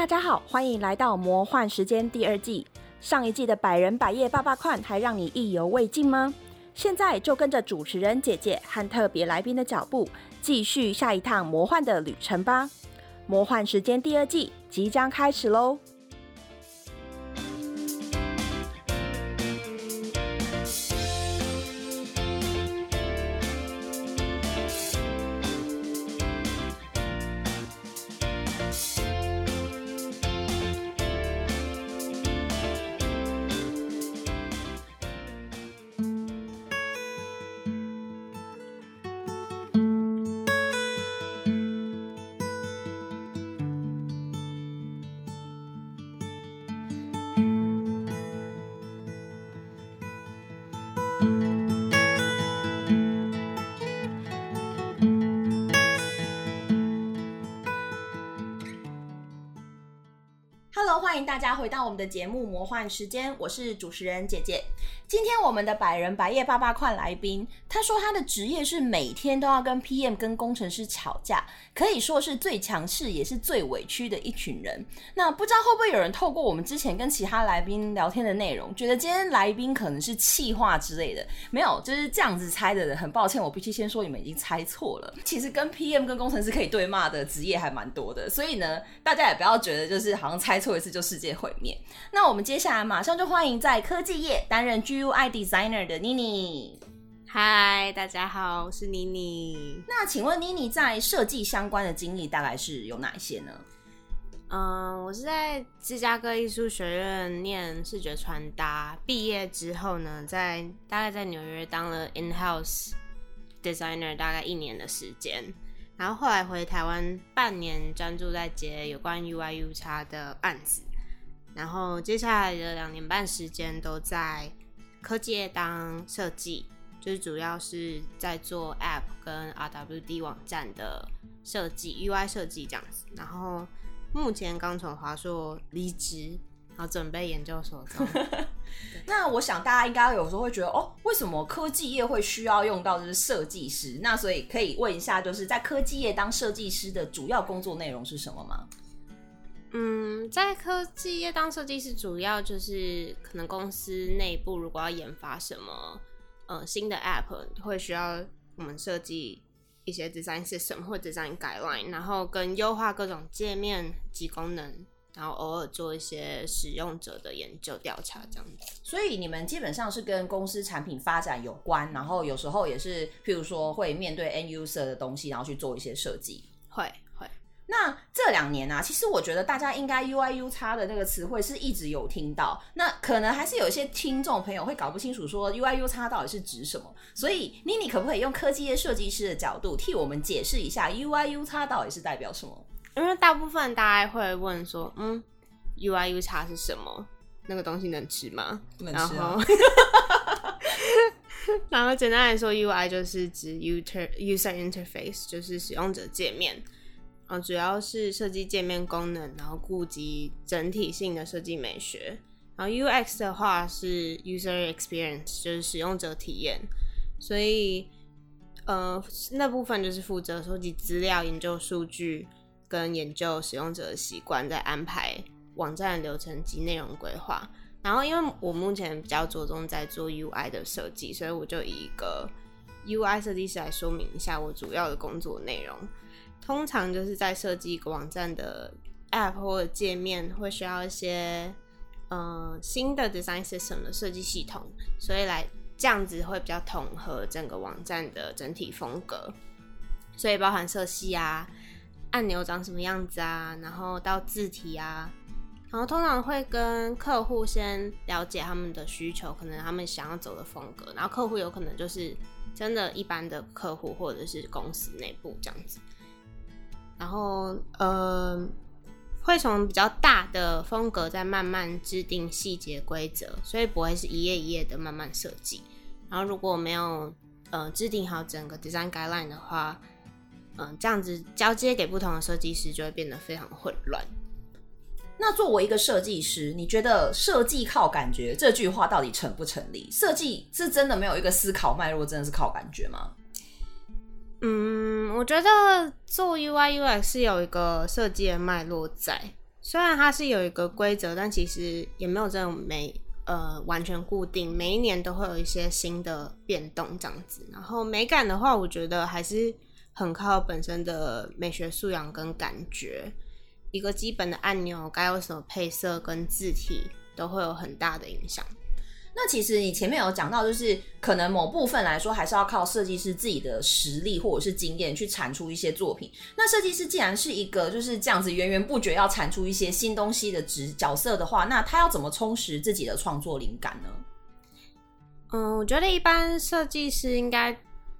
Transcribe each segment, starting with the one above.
大家好，欢迎来到《魔幻时间》第二季。上一季的百人百业爸爸款还让你意犹未尽吗？现在就跟着主持人姐姐和特别来宾的脚步，继续下一趟魔幻的旅程吧！《魔幻时间》第二季即将开始喽欢迎大家回到我们的节目《魔幻时间》，我是主持人姐姐。今天我们的百人白夜八八块来宾，他说他的职业是每天都要跟 PM 跟工程师吵架，可以说是最强势也是最委屈的一群人。那不知道会不会有人透过我们之前跟其他来宾聊天的内容，觉得今天来宾可能是气话之类的？没有，就是这样子猜的人。很抱歉，我必须先说你们已经猜错了。其实跟 PM 跟工程师可以对骂的职业还蛮多的，所以呢，大家也不要觉得就是好像猜错一次就世界毁灭。那我们接下来马上就欢迎在科技业担任 GUI designer 的妮妮。嗨，大家好，我是妮妮。那请问妮妮在设计相关的经历大概是有哪一些呢？嗯，我是在芝加哥艺术学院念视觉传达，毕业之后呢，在大概在纽约当了 in house designer 大概一年的时间，然后后来回台湾半年，专注在接有关 UI U 叉的案子，然后接下来的两年半时间都在科技业当设计，就是主要是在做 App 跟 RWD 网站的设计，UI 设计这样子，然后。目前刚从华硕离职，然后准备研究所中。那我想大家应该有时候会觉得，哦，为什么科技业会需要用到就是设计师？那所以可以问一下，就是在科技业当设计师的主要工作内容是什么吗？嗯，在科技业当设计师，主要就是可能公司内部如果要研发什么呃新的 App，会需要我们设计。一些 design system 或 design guideline，然后跟优化各种界面及功能，然后偶尔做一些使用者的研究调查这样子。所以你们基本上是跟公司产品发展有关，然后有时候也是，譬如说会面对 end user 的东西，然后去做一些设计。会。那这两年啊，其实我觉得大家应该 U I U 叉的那个词汇是一直有听到，那可能还是有一些听众朋友会搞不清楚说 U I U 叉到底是指什么，所以妮妮可不可以用科技业设计师的角度替我们解释一下 U I U 叉到底是代表什么？因为大部分大家会问说，嗯，U I U 叉是什么？那个东西能吃吗？能吃啊。然后简单来说，U I 就是指 user user interface，就是使用者界面。啊，主要是设计界面功能，然后顾及整体性的设计美学。然后 UX 的话是 User Experience，就是使用者体验。所以，呃，那部分就是负责收集资料、研究数据，跟研究使用者的习惯，再安排网站流程及内容规划。然后，因为我目前比较着重在做 UI 的设计，所以我就以一个 UI 设计师来说明一下我主要的工作内容。通常就是在设计一个网站的 App 或者界面，会需要一些呃新的 Design System 的设计系统，所以来这样子会比较统合整个网站的整体风格，所以包含色系啊、按钮长什么样子啊，然后到字体啊，然后通常会跟客户先了解他们的需求，可能他们想要走的风格，然后客户有可能就是真的一般的客户或者是公司内部这样子。然后，呃，会从比较大的风格再慢慢制定细节规则，所以不会是一页一页的慢慢设计。然后，如果没有呃制定好整个 design guideline 的话，嗯，这样子交接给不同的设计师就会变得非常混乱。那作为一个设计师，你觉得设计靠感觉这句话到底成不成立？设计是真的没有一个思考脉络，真的是靠感觉吗？嗯，我觉得做 UI UX 是有一个设计的脉络在，虽然它是有一个规则，但其实也没有这种每呃完全固定，每一年都会有一些新的变动这样子。然后美感的话，我觉得还是很靠本身的美学素养跟感觉。一个基本的按钮该有什么配色跟字体，都会有很大的影响。那其实你前面有讲到，就是可能某部分来说，还是要靠设计师自己的实力或者是经验去产出一些作品。那设计师既然是一个就是这样子源源不绝要产出一些新东西的职角色的话，那他要怎么充实自己的创作灵感呢？嗯，我觉得一般设计师应该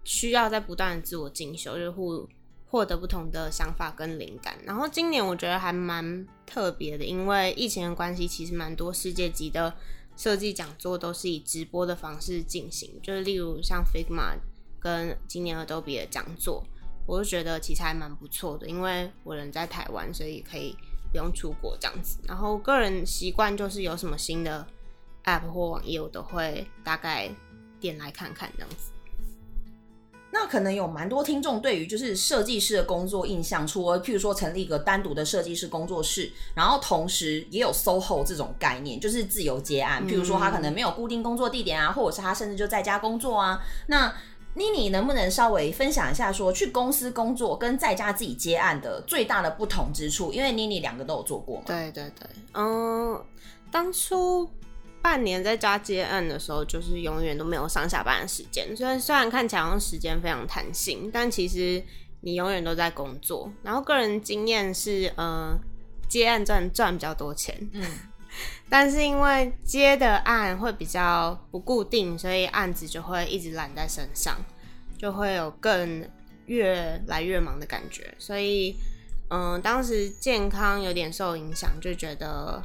需要在不断的自我进修，就是获获得不同的想法跟灵感。然后今年我觉得还蛮特别的，因为疫情的关系，其实蛮多世界级的。设计讲座都是以直播的方式进行，就是例如像 Figma 跟今年 Adobe 的讲座，我就觉得其实还蛮不错的，因为我人在台湾，所以可以不用出国这样子。然后个人习惯就是有什么新的 App 或网页，我都会大概点来看看这样子。那可能有蛮多听众对于就是设计师的工作印象，除了譬如说成立一个单独的设计师工作室，然后同时也有 SOHO 这种概念，就是自由接案。譬如说他可能没有固定工作地点啊，或者是他甚至就在家工作啊。那妮妮能不能稍微分享一下，说去公司工作跟在家自己接案的最大的不同之处？因为妮妮两个都有做过嘛。对对对，嗯，当初。半年在家接案的时候，就是永远都没有上下班的时间。虽然虽然看起来时间非常弹性，但其实你永远都在工作。然后个人经验是，呃，接案赚赚比较多钱，嗯，但是因为接的案会比较不固定，所以案子就会一直揽在身上，就会有更越来越忙的感觉。所以，嗯，当时健康有点受影响，就觉得。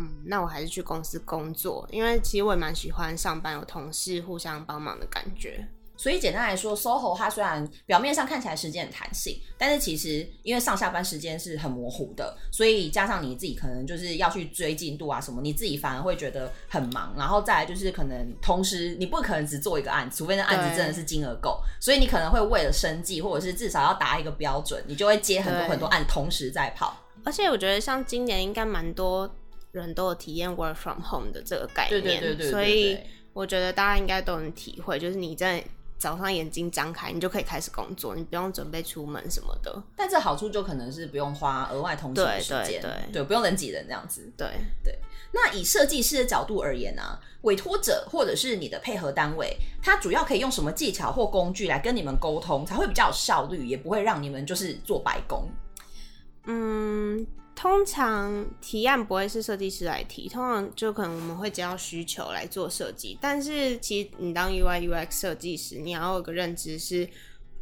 嗯，那我还是去公司工作，因为其实我也蛮喜欢上班有同事互相帮忙的感觉。所以简单来说，SOHO 它虽然表面上看起来时间很弹性，但是其实因为上下班时间是很模糊的，所以加上你自己可能就是要去追进度啊什么，你自己反而会觉得很忙。然后再来就是可能同时你不可能只做一个案子，除非那案子真的是金额够，所以你可能会为了生计或者是至少要达一个标准，你就会接很多很多案同时在跑。而且我觉得像今年应该蛮多。人都有体验 work from home 的这个概念，所以我觉得大家应该都能体会，就是你在早上眼睛张开，你就可以开始工作，你不用准备出门什么的。但这好处就可能是不用花额外通勤时间，对，不用人挤人这样子。对对。那以设计师的角度而言呢，委托者或者是你的配合单位，他主要可以用什么技巧或工具来跟你们沟通，才会比较有效率，也不会让你们就是做白工？嗯。通常提案不会是设计师来提，通常就可能我们会接到需求来做设计。但是其实你当 UI UX 设计师，你要有个认知是，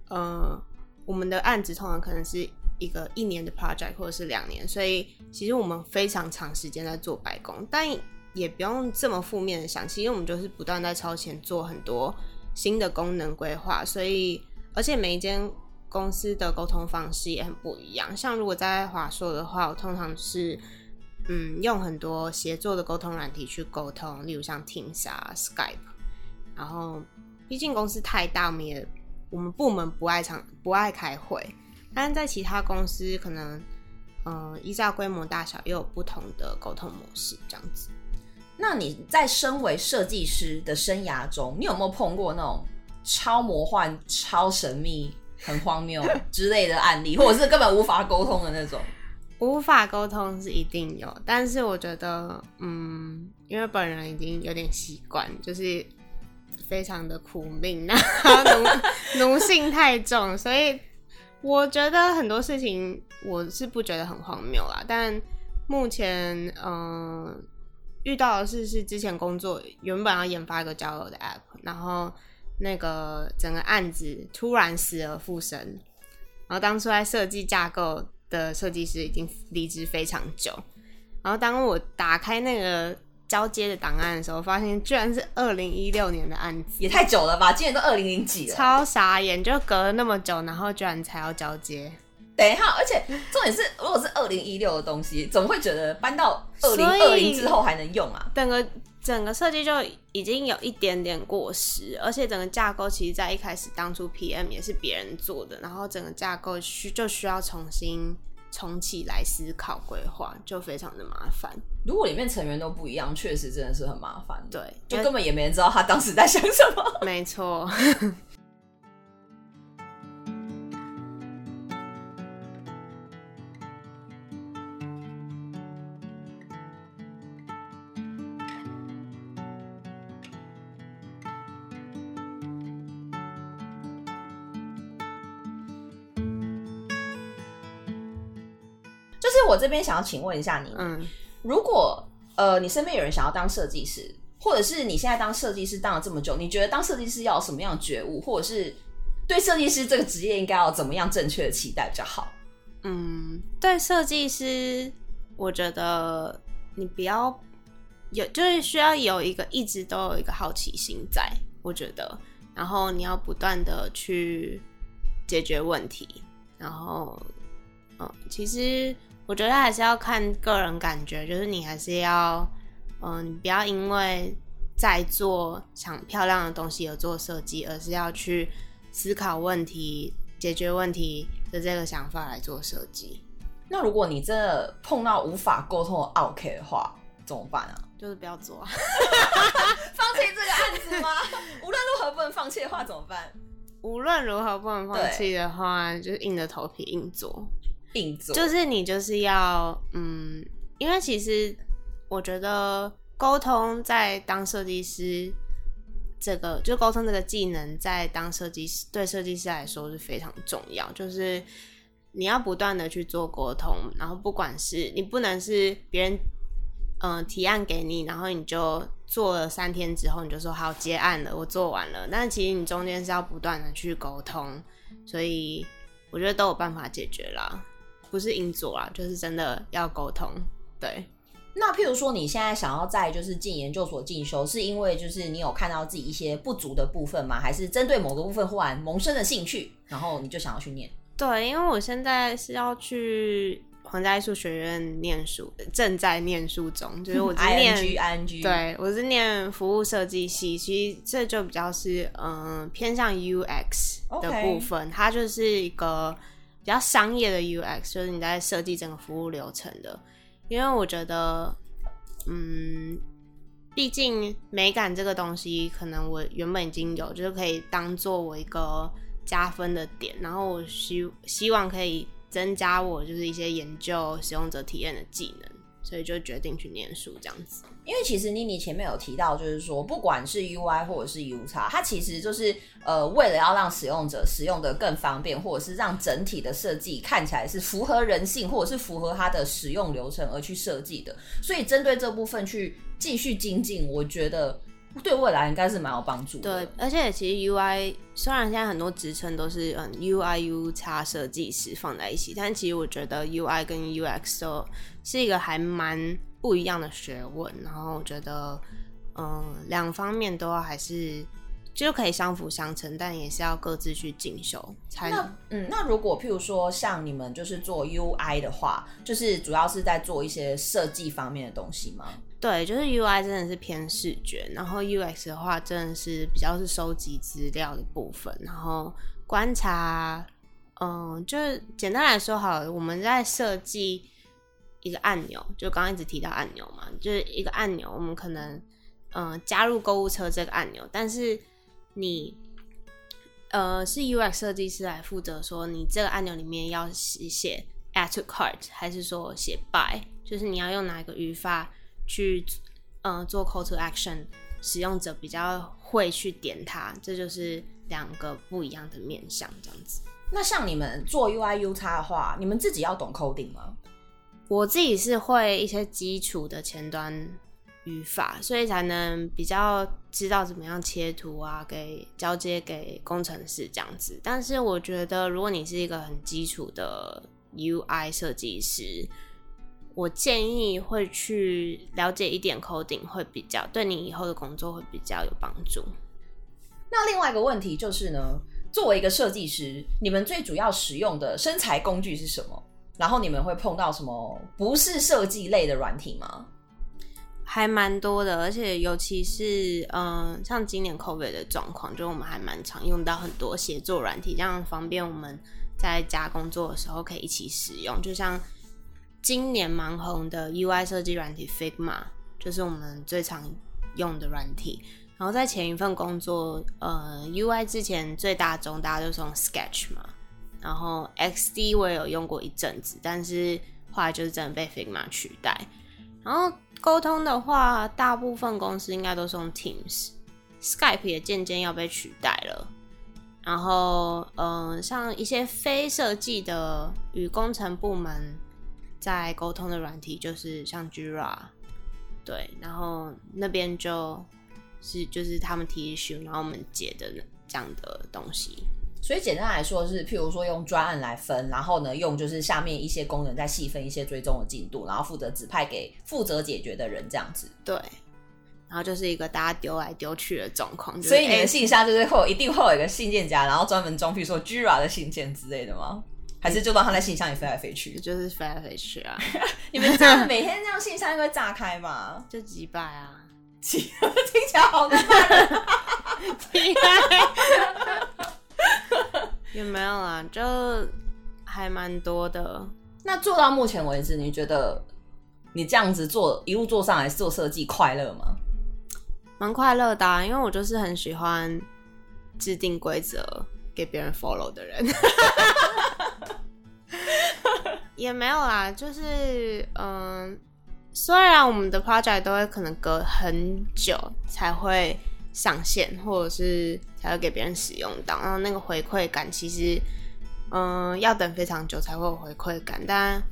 呃，我们的案子通常可能是一个一年的 project 或者是两年，所以其实我们非常长时间在做白工，但也不用这么负面的想，其实我们就是不断在超前做很多新的功能规划，所以而且每一间。公司的沟通方式也很不一样。像如果在华硕的话，我通常是嗯用很多协作的沟通软体去沟通，例如像 Teams、Skype。然后毕竟公司太大，我们也我们部门不爱常不爱开会。但在其他公司，可能嗯依照规模大小，又有不同的沟通模式这样子。那你在身为设计师的生涯中，你有没有碰过那种超魔幻、超神秘？很荒谬之类的案例，或者是根本无法沟通的那种。无法沟通是一定有，但是我觉得，嗯，因为本人已经有点习惯，就是非常的苦命，然后奴奴性太重，所以我觉得很多事情我是不觉得很荒谬啦。但目前，嗯，遇到的事是之前工作原本要研发一个交友的 app，然后。那个整个案子突然死而复生，然后当初在设计架构的设计师已经离职非常久，然后当我打开那个交接的档案的时候，发现居然是二零一六年的案子，也太久了吧？今年都二零零几了，超傻眼，就隔了那么久，然后居然才要交接。等一下，而且重点是，如果是二零一六的东西，怎么会觉得搬到二零二零之后还能用啊？整个整个设计就已经有一点点过时，而且整个架构其实，在一开始当初 PM 也是别人做的，然后整个架构需就需要重新重启来思考规划，就非常的麻烦。如果里面成员都不一样，确实真的是很麻烦。对，就根本也没人知道他当时在想什么。没错。就是我这边想要请问一下你，嗯，如果呃你身边有人想要当设计师，或者是你现在当设计师当了这么久，你觉得当设计师要有什么样的觉悟，或者是对设计师这个职业应该要怎么样正确的期待比较好？嗯，对设计师，我觉得你不要有，就是需要有一个一直都有一个好奇心在，我觉得，然后你要不断的去解决问题，然后，嗯，其实我觉得还是要看个人感觉，就是你还是要，嗯，你不要因为在做想漂亮的东西而做设计，而是要去思考问题、解决问题的这个想法来做设计。那如果你真的碰到无法沟通的 OK 的话，怎么办啊？就是不要做啊，放弃这个案子吗？无论如何不能放弃的话怎么办？无论如何不能放弃的话，就是硬着头皮硬做。就是你就是要嗯，因为其实我觉得沟通在当设计师这个就沟通这个技能，在当设计师对设计师来说是非常重要，就是你要不断的去做沟通，然后不管是你不能是别人嗯、提案给你，然后你就做了三天之后你就说好结案了，我做完了，但其实你中间是要不断的去沟通，所以我觉得都有办法解决啦。不是硬做啊，就是真的要沟通。对，那譬如说，你现在想要在就是进研究所进修，是因为就是你有看到自己一些不足的部分吗？还是针对某个部分忽然萌生了兴趣，然后你就想要去念？对，因为我现在是要去皇家艺术学院念书，正在念书中，就是 我是念对，我是念服务设计系，其实这就比较是嗯、呃偏向 UX 的部分它就是一个比较商业的 UX，就是你在设计整个服务流程的。因为我觉得，嗯，毕竟美感这个东西，可能我原本已经有，就是可以当做我一个加分的点，然后我希希望可以增加我就是一些研究使用者体验的技能，所以就决定去念书这样子。因为其实妮妮前面有提到，就是说不管是 U I 或者是 U X，它其实就是呃为了要让使用者使用的更方便，或者是让整体的设计看起来是符合人性，或者是符合它的使用流程而去设计的。所以针对这部分去继续精进，我觉得对未来应该是蛮有帮助的。对，而且其实 UI 虽然现在很多职称都是嗯 UI U 叉设计师放在一起，但其实我觉得 UI 跟 UX 都是一个还蛮不一样的学问。然后我觉得嗯两方面都还是就可以相辅相成，但也是要各自去进修才能。那嗯，那如果譬如说像你们就是做 UI 的话，就是主要是在做一些设计方面的东西吗？对，就是 UI 真的是偏视觉，然后 UX 的话真的是比较是收集资料的部分，然后观察，嗯，就是简单来说好了，我们在设计一个按钮，就刚刚一直提到按钮嘛，就是一个按钮，我们可能嗯加入购物车这个按钮，但是你呃是 UX 设计师来负责说你这个按钮里面要写 add to cart，还是说写 buy，就是你要用哪一个语法。去呃做 call to action，使用者比较会去点它，这就是两个不一样的面向，这样子。那像你们做 UI U 叉的话，你们自己要懂 coding 吗？我自己是会一些基础的前端语法，所以才能比较知道怎么样切图啊，给交接给工程师这样子。但是我觉得，如果你是一个很基础的 UI 设计师，我建议会去了解一点 coding，会比较对你以后的工作会比较有帮助。那另外一个问题就是呢，作为一个设计师，你们最主要使用的身材工具是什么？然后你们会碰到什么不是设计类的软体吗？还蛮多的，而且尤其是嗯、呃像今年 COVID 的状况，就我们还蛮常用到很多协作软体，这样方便我们在家工作的时候可以一起使用。就像今年蛮红的 UI 设计软体 Figma，就是我们最常用的软体。然后在前一份工作，呃，UI 之前最大宗大家都是用 Sketch 嘛，然后 XD 我也有用过一阵子，但是后来就是真的被 Figma 取代。然后沟通的话，大部分公司应该都是用 Teams，Skype 也渐渐要被取代了。然后，嗯，像一些非设计的与工程部门在沟通的软体，就是像 Jira，对，然后那边就。是，就是他们提 issue，然后我们解的这样的东西。所以简单来说是，譬如说用专案来分，然后呢用就是下面一些功能再细分一些追踪的进度，然后负责指派给负责解决的人这样子。对。然后就是一个大家丢来丢去的状况。所以你的信箱就是会有一定会有一个信件夹，然后专门装，譬如说 Jira 的信件之类的吗？还是就让他在信箱里飞来飞去？就是飞来飞去啊！你们这样每天这样信箱会炸开吗？就几百啊。几听起来好难，也没有啦，就还蛮多的。那做到目前为止，你觉得你这样子做一路做上来做设计快乐吗？蛮快乐的，因为我就是很喜欢制定规则给别人 follow 的人。也没有啦，就是嗯。虽然我们的 project 都会可能隔很久才会上线，或者是才会给别人使用到，然后那个回馈感其实，嗯，要等非常久才会有回馈感。但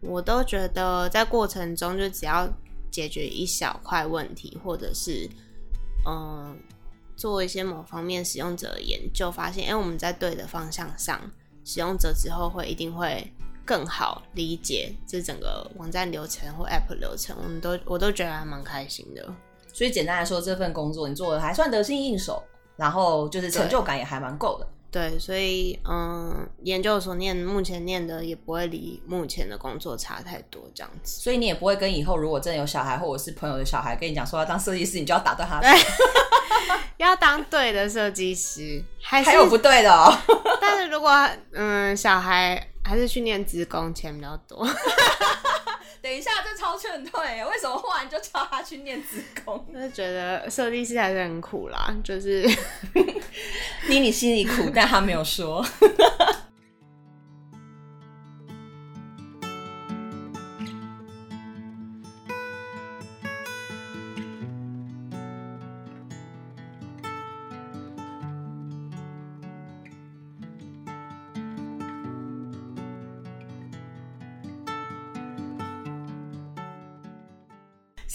我都觉得在过程中，就只要解决一小块问题，或者是嗯做一些某方面使用者的研究，发现哎我们在对的方向上，使用者之后会一定会。更好理解这整个网站流程或 App 流程，我们都我都觉得还蛮开心的。所以简单来说，这份工作你做的还算得心应手，然后就是成就感也还蛮够的。对，所以嗯，研究所念目前念的也不会离目前的工作差太多，这样子。所以你也不会跟以后如果真的有小孩或者是朋友的小孩跟你讲说要当设计师，你就要打断他。对，要当对的设计师，还还有不对的哦。但是如果嗯小孩。还是去念职工钱比较多。等一下，这超劝退，为什么忽然就叫他去念职工？就是觉得设计师还是很苦啦，就是 妮妮心里苦，但他没有说。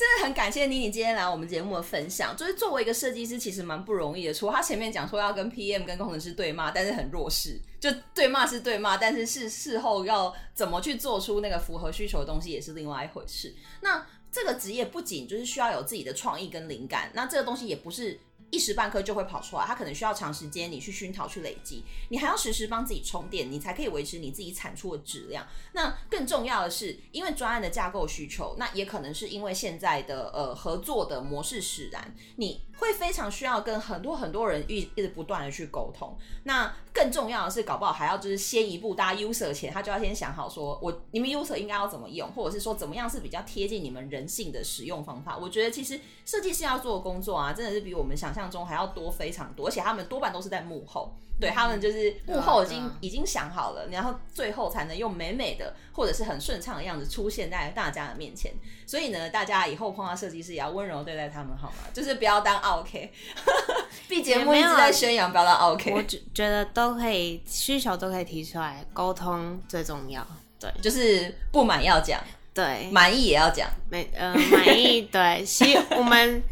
真的很感谢妮妮今天来我们节目的分享。就是作为一个设计师，其实蛮不容易的。除了他前面讲说要跟 PM 跟工程师对骂，但是很弱势，就对骂是对骂，但是事事后要怎么去做出那个符合需求的东西，也是另外一回事。那这个职业不仅就是需要有自己的创意跟灵感，那这个东西也不是。一时半刻就会跑出来，它可能需要长时间你去熏陶、去累积，你还要时时帮自己充电，你才可以维持你自己产出的质量。那更重要的是，因为专案的架构需求，那也可能是因为现在的呃合作的模式使然，你会非常需要跟很多很多人一一直不断的去沟通。那更重要的是，搞不好还要就是先一步，大家 user 前他就要先想好，说我你们 user 应该要怎么用，或者是说怎么样是比较贴近你们人性的使用方法。我觉得其实设计师要做的工作啊，真的是比我们想象。中还要多非常多，而且他们多半都是在幕后，对他们就是幕后已经已经想好了，然后最后才能用美美的或者是很顺畅的样子出现在大家的面前。所以呢，大家以后碰到设计师也要温柔对待他们，好吗？就是不要当 OK。毕节目一直在宣扬不要当 OK，我觉觉得都可以，需求都可以提出来，沟通最重要。对，就是不满要讲，对，满意也要讲，满呃满意对，希 我们。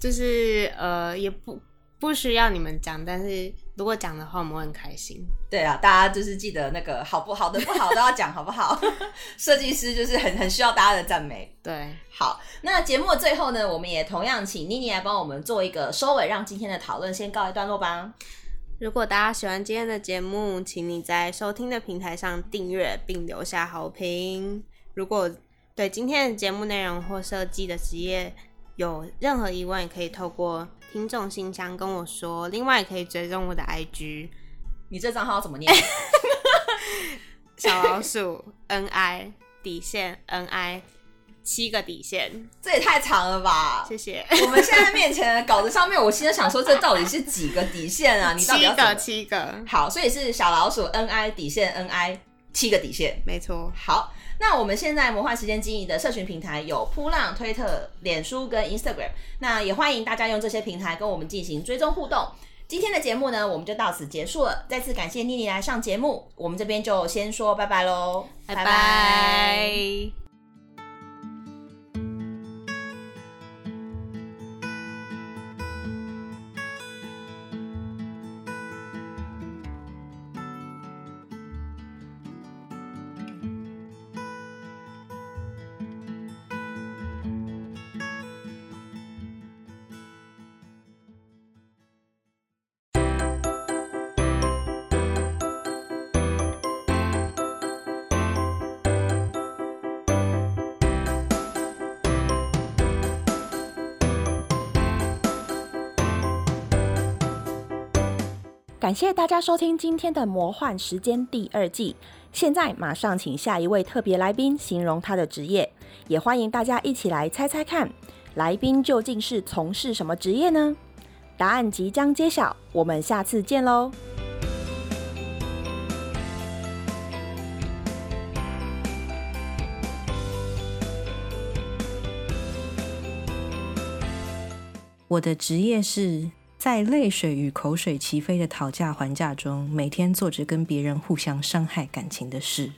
就是呃，也不不需要你们讲，但是如果讲的话，我们会很开心。对啊，大家就是记得那个好不好的不好都要讲，好不好？设计师就是很很需要大家的赞美。对，好，那节目的最后呢，我们也同样请妮妮来帮我们做一个收尾，让今天的讨论先告一段落吧。如果大家喜欢今天的节目，请你在收听的平台上订阅并留下好评。如果对今天的节目内容或设计的职业，有任何疑问也可以透过听众信箱跟我说，另外也可以追踪我的 IG。你这账号怎么念？小老鼠 N I 底线 N I 七个底线，这也太长了吧！谢谢。我们现在面前的稿子上面，我心在想说，这到底是几个底线啊？你到底七要怎么个七个，好，所以是小老鼠 N I 底线 N I 七个底线。没错。好，那我们现在魔幻时间经营的社群平台有扑浪、推特、脸书跟 Instagram，那也欢迎大家用这些平台跟我们进行追踪互动。今天的节目呢，我们就到此结束了。再次感谢妮妮来上节目，我们这边就先说拜拜喽，拜拜。感谢大家收听今天的《魔幻时间》第二季。现在马上请下一位特别来宾形容他的职业，也欢迎大家一起来猜猜看，来宾究竟是从事什么职业呢？答案即将揭晓，我们下次见喽！我的职业是在泪水与口水齐飞的讨价还价中，每天做着跟别人互相伤害感情的事。